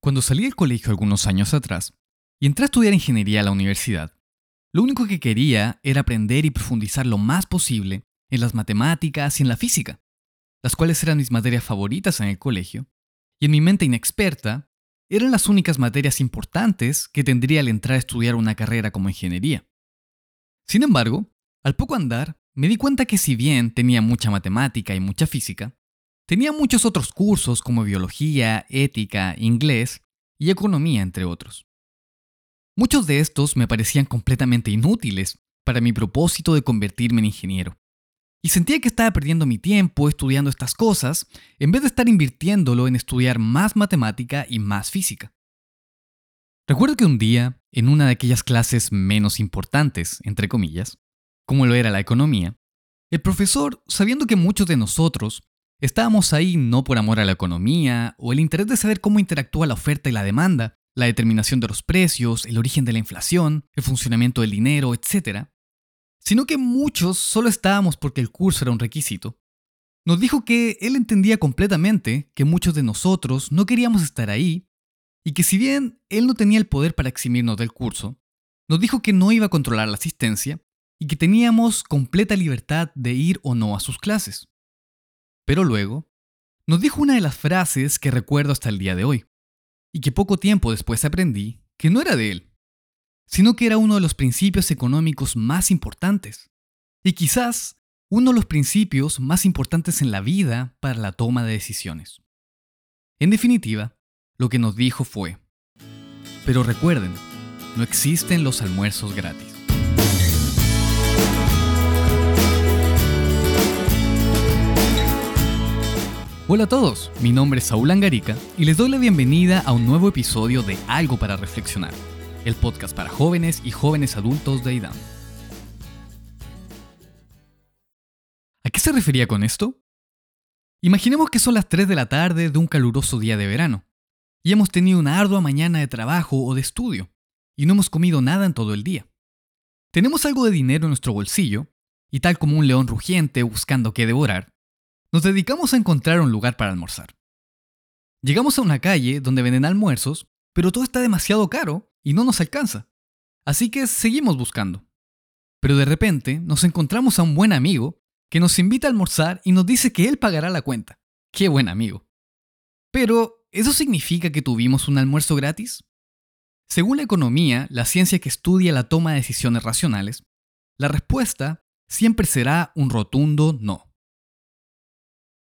Cuando salí del colegio algunos años atrás y entré a estudiar ingeniería a la universidad, lo único que quería era aprender y profundizar lo más posible en las matemáticas y en la física, las cuales eran mis materias favoritas en el colegio, y en mi mente inexperta, eran las únicas materias importantes que tendría al entrar a estudiar una carrera como ingeniería. Sin embargo, al poco andar, me di cuenta que si bien tenía mucha matemática y mucha física, tenía muchos otros cursos como biología, ética, inglés y economía, entre otros. Muchos de estos me parecían completamente inútiles para mi propósito de convertirme en ingeniero. Y sentía que estaba perdiendo mi tiempo estudiando estas cosas en vez de estar invirtiéndolo en estudiar más matemática y más física. Recuerdo que un día, en una de aquellas clases menos importantes, entre comillas, como lo era la economía, el profesor, sabiendo que muchos de nosotros estábamos ahí no por amor a la economía o el interés de saber cómo interactúa la oferta y la demanda, la determinación de los precios, el origen de la inflación, el funcionamiento del dinero, etc., sino que muchos solo estábamos porque el curso era un requisito. Nos dijo que él entendía completamente que muchos de nosotros no queríamos estar ahí y que si bien él no tenía el poder para eximirnos del curso, nos dijo que no iba a controlar la asistencia y que teníamos completa libertad de ir o no a sus clases. Pero luego, nos dijo una de las frases que recuerdo hasta el día de hoy, y que poco tiempo después aprendí que no era de él, sino que era uno de los principios económicos más importantes, y quizás uno de los principios más importantes en la vida para la toma de decisiones. En definitiva, lo que nos dijo fue, pero recuerden, no existen los almuerzos gratis. Hola a todos, mi nombre es Saúl Angarica y les doy la bienvenida a un nuevo episodio de Algo para Reflexionar el podcast para jóvenes y jóvenes adultos de IDAM. ¿A qué se refería con esto? Imaginemos que son las 3 de la tarde de un caluroso día de verano, y hemos tenido una ardua mañana de trabajo o de estudio, y no hemos comido nada en todo el día. Tenemos algo de dinero en nuestro bolsillo, y tal como un león rugiente buscando qué devorar, nos dedicamos a encontrar un lugar para almorzar. Llegamos a una calle donde venden almuerzos, pero todo está demasiado caro y no nos alcanza. Así que seguimos buscando. Pero de repente nos encontramos a un buen amigo que nos invita a almorzar y nos dice que él pagará la cuenta. Qué buen amigo. Pero, ¿eso significa que tuvimos un almuerzo gratis? Según la economía, la ciencia que estudia la toma de decisiones racionales, la respuesta siempre será un rotundo no.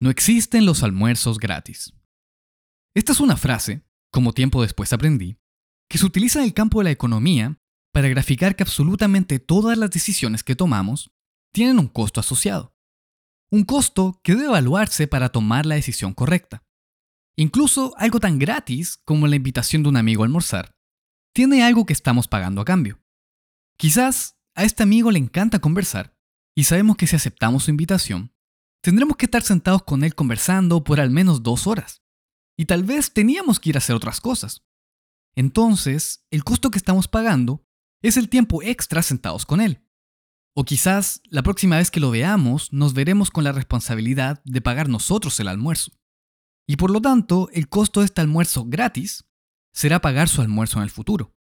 No existen los almuerzos gratis. Esta es una frase, como tiempo después aprendí, que se utiliza en el campo de la economía para graficar que absolutamente todas las decisiones que tomamos tienen un costo asociado. Un costo que debe evaluarse para tomar la decisión correcta. Incluso algo tan gratis como la invitación de un amigo a almorzar tiene algo que estamos pagando a cambio. Quizás a este amigo le encanta conversar y sabemos que si aceptamos su invitación, tendremos que estar sentados con él conversando por al menos dos horas. Y tal vez teníamos que ir a hacer otras cosas entonces el costo que estamos pagando es el tiempo extra sentados con él. O quizás la próxima vez que lo veamos nos veremos con la responsabilidad de pagar nosotros el almuerzo. Y por lo tanto, el costo de este almuerzo gratis será pagar su almuerzo en el futuro.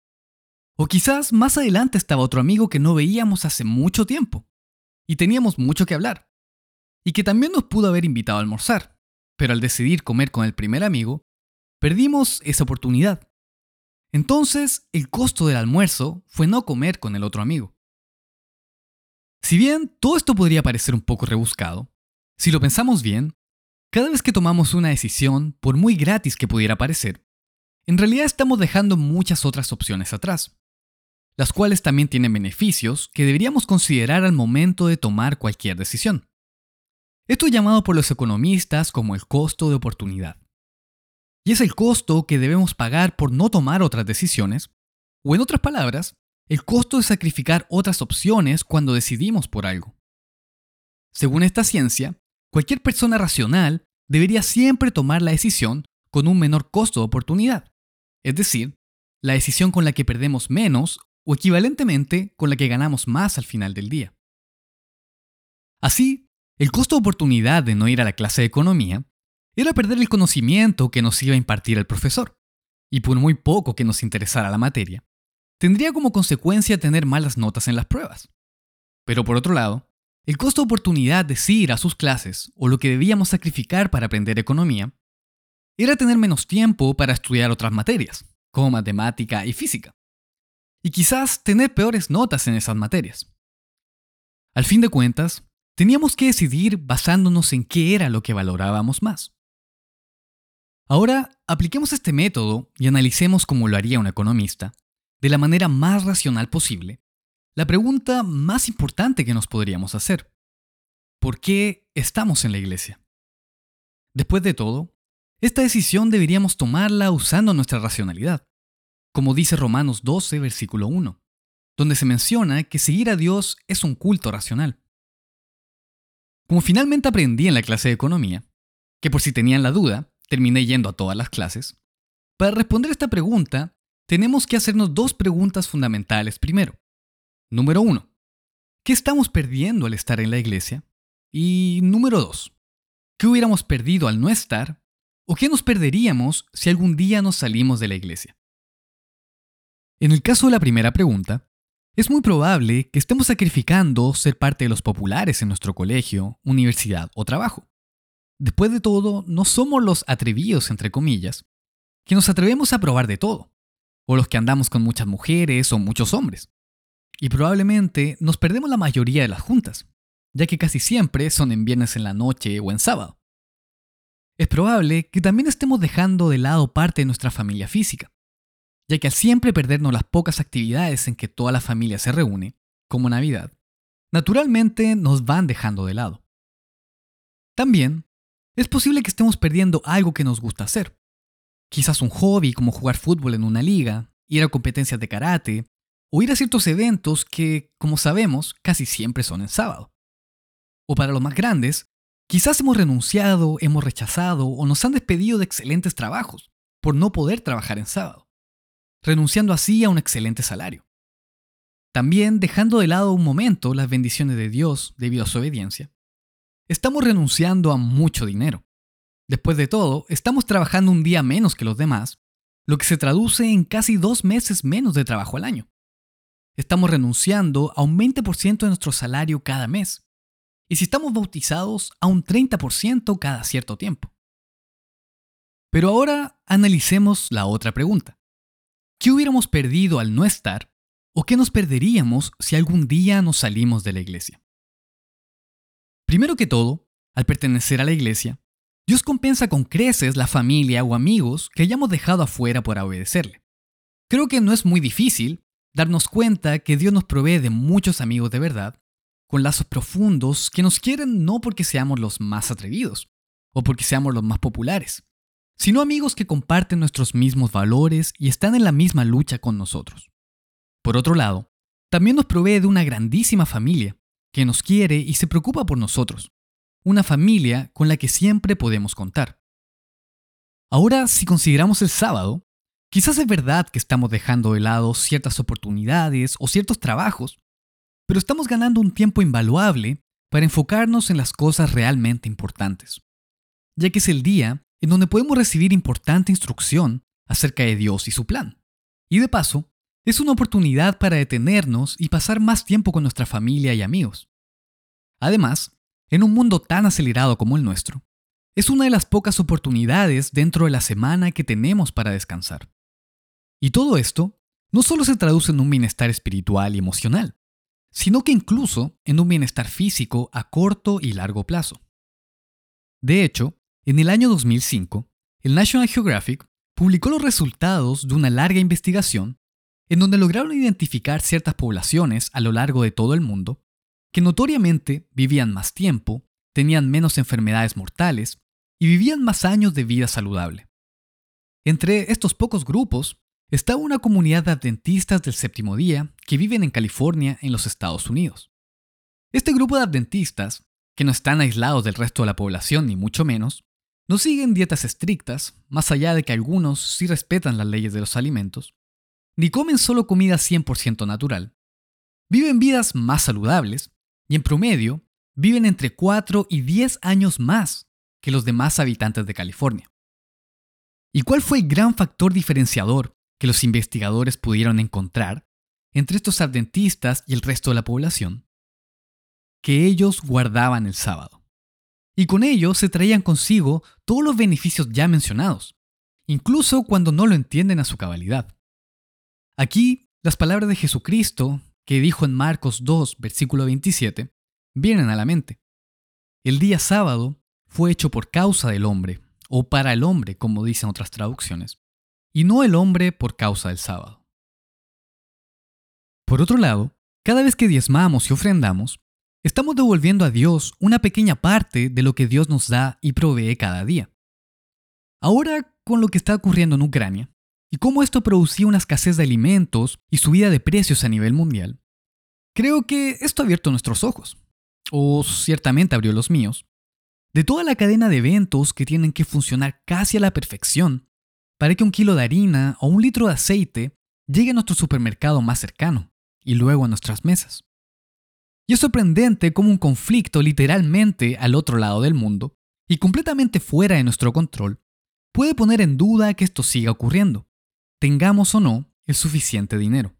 O quizás más adelante estaba otro amigo que no veíamos hace mucho tiempo y teníamos mucho que hablar. Y que también nos pudo haber invitado a almorzar, pero al decidir comer con el primer amigo, perdimos esa oportunidad. Entonces, el costo del almuerzo fue no comer con el otro amigo. Si bien todo esto podría parecer un poco rebuscado, si lo pensamos bien, cada vez que tomamos una decisión, por muy gratis que pudiera parecer, en realidad estamos dejando muchas otras opciones atrás, las cuales también tienen beneficios que deberíamos considerar al momento de tomar cualquier decisión. Esto es llamado por los economistas como el costo de oportunidad. Y es el costo que debemos pagar por no tomar otras decisiones, o en otras palabras, el costo de sacrificar otras opciones cuando decidimos por algo. Según esta ciencia, cualquier persona racional debería siempre tomar la decisión con un menor costo de oportunidad, es decir, la decisión con la que perdemos menos o equivalentemente con la que ganamos más al final del día. Así, el costo de oportunidad de no ir a la clase de economía era perder el conocimiento que nos iba a impartir el profesor. y por muy poco que nos interesara la materia, tendría como consecuencia tener malas notas en las pruebas. Pero por otro lado, el costo de oportunidad de ir a sus clases o lo que debíamos sacrificar para aprender economía era tener menos tiempo para estudiar otras materias, como matemática y física, y quizás tener peores notas en esas materias. Al fin de cuentas, teníamos que decidir basándonos en qué era lo que valorábamos más. Ahora, apliquemos este método y analicemos como lo haría un economista, de la manera más racional posible, la pregunta más importante que nos podríamos hacer. ¿Por qué estamos en la iglesia? Después de todo, esta decisión deberíamos tomarla usando nuestra racionalidad, como dice Romanos 12, versículo 1, donde se menciona que seguir a Dios es un culto racional. Como finalmente aprendí en la clase de economía, que por si tenían la duda, terminé yendo a todas las clases, para responder esta pregunta tenemos que hacernos dos preguntas fundamentales primero. Número uno, ¿qué estamos perdiendo al estar en la iglesia? Y número dos, ¿qué hubiéramos perdido al no estar? ¿O qué nos perderíamos si algún día nos salimos de la iglesia? En el caso de la primera pregunta, es muy probable que estemos sacrificando ser parte de los populares en nuestro colegio, universidad o trabajo. Después de todo, no somos los atrevidos, entre comillas, que nos atrevemos a probar de todo, o los que andamos con muchas mujeres o muchos hombres. Y probablemente nos perdemos la mayoría de las juntas, ya que casi siempre son en viernes en la noche o en sábado. Es probable que también estemos dejando de lado parte de nuestra familia física, ya que al siempre perdernos las pocas actividades en que toda la familia se reúne, como Navidad, naturalmente nos van dejando de lado. También es posible que estemos perdiendo algo que nos gusta hacer. Quizás un hobby como jugar fútbol en una liga, ir a competencias de karate, o ir a ciertos eventos que, como sabemos, casi siempre son en sábado. O para los más grandes, quizás hemos renunciado, hemos rechazado o nos han despedido de excelentes trabajos por no poder trabajar en sábado renunciando así a un excelente salario. También dejando de lado un momento las bendiciones de Dios debido a su obediencia. Estamos renunciando a mucho dinero. Después de todo, estamos trabajando un día menos que los demás, lo que se traduce en casi dos meses menos de trabajo al año. Estamos renunciando a un 20% de nuestro salario cada mes. Y si estamos bautizados, a un 30% cada cierto tiempo. Pero ahora analicemos la otra pregunta. ¿Qué hubiéramos perdido al no estar? ¿O qué nos perderíamos si algún día nos salimos de la iglesia? Primero que todo, al pertenecer a la iglesia, Dios compensa con creces la familia o amigos que hayamos dejado afuera por obedecerle. Creo que no es muy difícil darnos cuenta que Dios nos provee de muchos amigos de verdad, con lazos profundos que nos quieren no porque seamos los más atrevidos o porque seamos los más populares, sino amigos que comparten nuestros mismos valores y están en la misma lucha con nosotros. Por otro lado, también nos provee de una grandísima familia que nos quiere y se preocupa por nosotros, una familia con la que siempre podemos contar. Ahora, si consideramos el sábado, quizás es verdad que estamos dejando de lado ciertas oportunidades o ciertos trabajos, pero estamos ganando un tiempo invaluable para enfocarnos en las cosas realmente importantes, ya que es el día en donde podemos recibir importante instrucción acerca de Dios y su plan. Y de paso, es una oportunidad para detenernos y pasar más tiempo con nuestra familia y amigos. Además, en un mundo tan acelerado como el nuestro, es una de las pocas oportunidades dentro de la semana que tenemos para descansar. Y todo esto no solo se traduce en un bienestar espiritual y emocional, sino que incluso en un bienestar físico a corto y largo plazo. De hecho, en el año 2005, el National Geographic publicó los resultados de una larga investigación en donde lograron identificar ciertas poblaciones a lo largo de todo el mundo que notoriamente vivían más tiempo, tenían menos enfermedades mortales y vivían más años de vida saludable. Entre estos pocos grupos está una comunidad de adventistas del séptimo día que viven en California, en los Estados Unidos. Este grupo de adventistas, que no están aislados del resto de la población ni mucho menos, no siguen dietas estrictas, más allá de que algunos sí respetan las leyes de los alimentos, ni comen solo comida 100% natural. Viven vidas más saludables y en promedio viven entre 4 y 10 años más que los demás habitantes de California. ¿Y cuál fue el gran factor diferenciador que los investigadores pudieron encontrar entre estos adventistas y el resto de la población? Que ellos guardaban el sábado. Y con ello se traían consigo todos los beneficios ya mencionados, incluso cuando no lo entienden a su cabalidad. Aquí, las palabras de Jesucristo, que dijo en Marcos 2, versículo 27, vienen a la mente. El día sábado fue hecho por causa del hombre, o para el hombre, como dicen otras traducciones, y no el hombre por causa del sábado. Por otro lado, cada vez que diezmamos y ofrendamos, estamos devolviendo a Dios una pequeña parte de lo que Dios nos da y provee cada día. Ahora, con lo que está ocurriendo en Ucrania, y cómo esto producía una escasez de alimentos y subida de precios a nivel mundial, creo que esto ha abierto nuestros ojos, o ciertamente abrió los míos, de toda la cadena de eventos que tienen que funcionar casi a la perfección para que un kilo de harina o un litro de aceite llegue a nuestro supermercado más cercano y luego a nuestras mesas. Y es sorprendente cómo un conflicto literalmente al otro lado del mundo y completamente fuera de nuestro control puede poner en duda que esto siga ocurriendo, tengamos o no el suficiente dinero.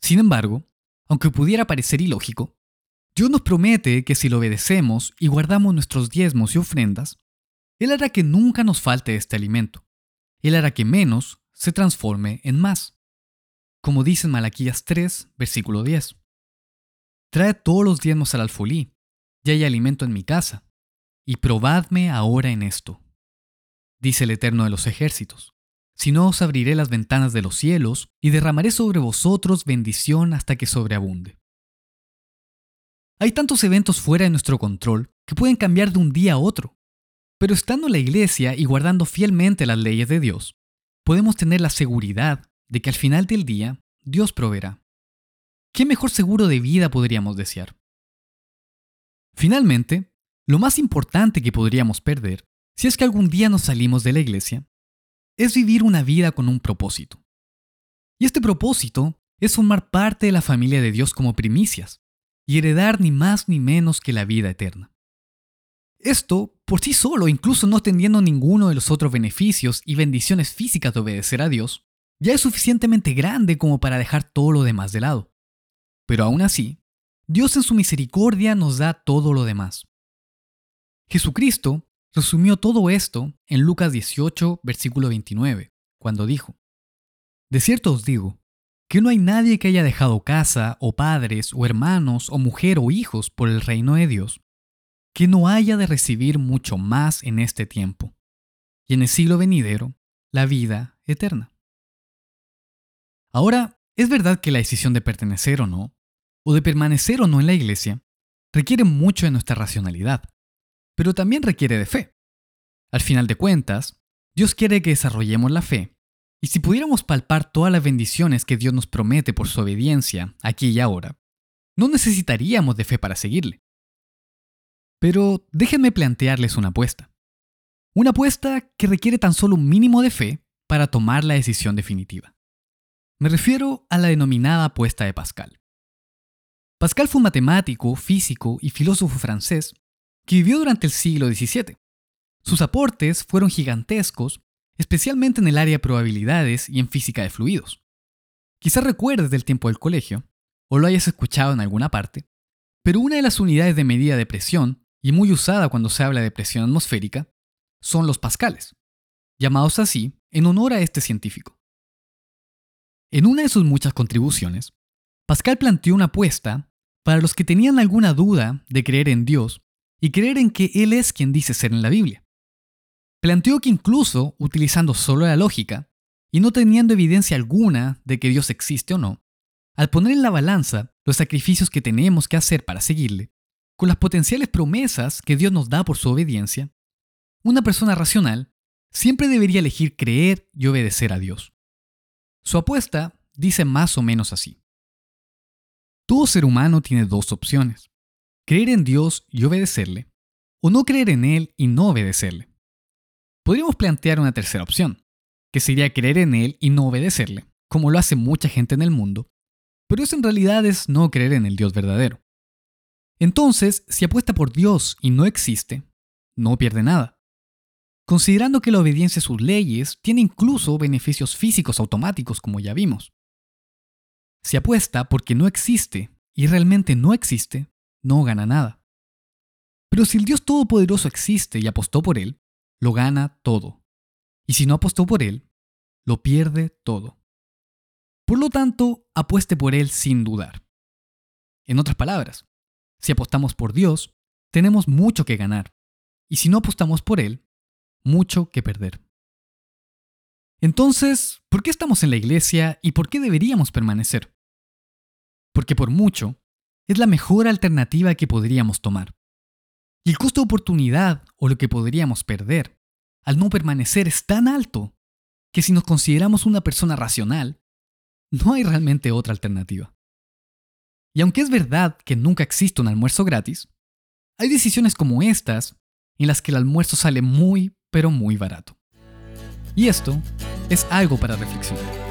Sin embargo, aunque pudiera parecer ilógico, Dios nos promete que si lo obedecemos y guardamos nuestros diezmos y ofrendas, Él hará que nunca nos falte este alimento. Él hará que menos se transforme en más. Como dice en Malaquías 3, versículo 10. Trae todos los diezmos al alfolí, y hay alimento en mi casa, y probadme ahora en esto. Dice el Eterno de los ejércitos si no os abriré las ventanas de los cielos y derramaré sobre vosotros bendición hasta que sobreabunde. Hay tantos eventos fuera de nuestro control que pueden cambiar de un día a otro, pero estando en la iglesia y guardando fielmente las leyes de Dios, podemos tener la seguridad de que al final del día Dios proveerá. ¿Qué mejor seguro de vida podríamos desear? Finalmente, lo más importante que podríamos perder, si es que algún día nos salimos de la iglesia, es vivir una vida con un propósito. Y este propósito es formar parte de la familia de Dios como primicias y heredar ni más ni menos que la vida eterna. Esto, por sí solo, incluso no teniendo ninguno de los otros beneficios y bendiciones físicas de obedecer a Dios, ya es suficientemente grande como para dejar todo lo demás de lado. Pero aún así, Dios en su misericordia nos da todo lo demás. Jesucristo resumió todo esto en Lucas 18, versículo 29, cuando dijo, De cierto os digo, que no hay nadie que haya dejado casa, o padres, o hermanos, o mujer, o hijos por el reino de Dios, que no haya de recibir mucho más en este tiempo, y en el siglo venidero, la vida eterna. Ahora, es verdad que la decisión de pertenecer o no, o de permanecer o no en la iglesia, requiere mucho de nuestra racionalidad pero también requiere de fe. Al final de cuentas, Dios quiere que desarrollemos la fe, y si pudiéramos palpar todas las bendiciones que Dios nos promete por su obediencia aquí y ahora, no necesitaríamos de fe para seguirle. Pero déjenme plantearles una apuesta. Una apuesta que requiere tan solo un mínimo de fe para tomar la decisión definitiva. Me refiero a la denominada apuesta de Pascal. Pascal fue un matemático, físico y filósofo francés que vivió durante el siglo XVII. Sus aportes fueron gigantescos, especialmente en el área de probabilidades y en física de fluidos. Quizás recuerdes del tiempo del colegio, o lo hayas escuchado en alguna parte, pero una de las unidades de medida de presión, y muy usada cuando se habla de presión atmosférica, son los pascales, llamados así en honor a este científico. En una de sus muchas contribuciones, Pascal planteó una apuesta para los que tenían alguna duda de creer en Dios y creer en que Él es quien dice ser en la Biblia. Planteó que incluso utilizando solo la lógica, y no teniendo evidencia alguna de que Dios existe o no, al poner en la balanza los sacrificios que tenemos que hacer para seguirle, con las potenciales promesas que Dios nos da por su obediencia, una persona racional siempre debería elegir creer y obedecer a Dios. Su apuesta dice más o menos así. Todo ser humano tiene dos opciones creer en Dios y obedecerle, o no creer en Él y no obedecerle. Podríamos plantear una tercera opción, que sería creer en Él y no obedecerle, como lo hace mucha gente en el mundo, pero eso en realidad es no creer en el Dios verdadero. Entonces, si apuesta por Dios y no existe, no pierde nada. considerando que la obediencia a sus leyes tiene incluso beneficios físicos automáticos como ya vimos. Si apuesta porque no existe y realmente no existe, no gana nada. Pero si el Dios Todopoderoso existe y apostó por él, lo gana todo. Y si no apostó por él, lo pierde todo. Por lo tanto, apueste por él sin dudar. En otras palabras, si apostamos por Dios, tenemos mucho que ganar. Y si no apostamos por él, mucho que perder. Entonces, ¿por qué estamos en la iglesia y por qué deberíamos permanecer? Porque por mucho, es la mejor alternativa que podríamos tomar. Y el costo de oportunidad o lo que podríamos perder al no permanecer es tan alto que si nos consideramos una persona racional, no hay realmente otra alternativa. Y aunque es verdad que nunca existe un almuerzo gratis, hay decisiones como estas en las que el almuerzo sale muy, pero muy barato. Y esto es algo para reflexionar.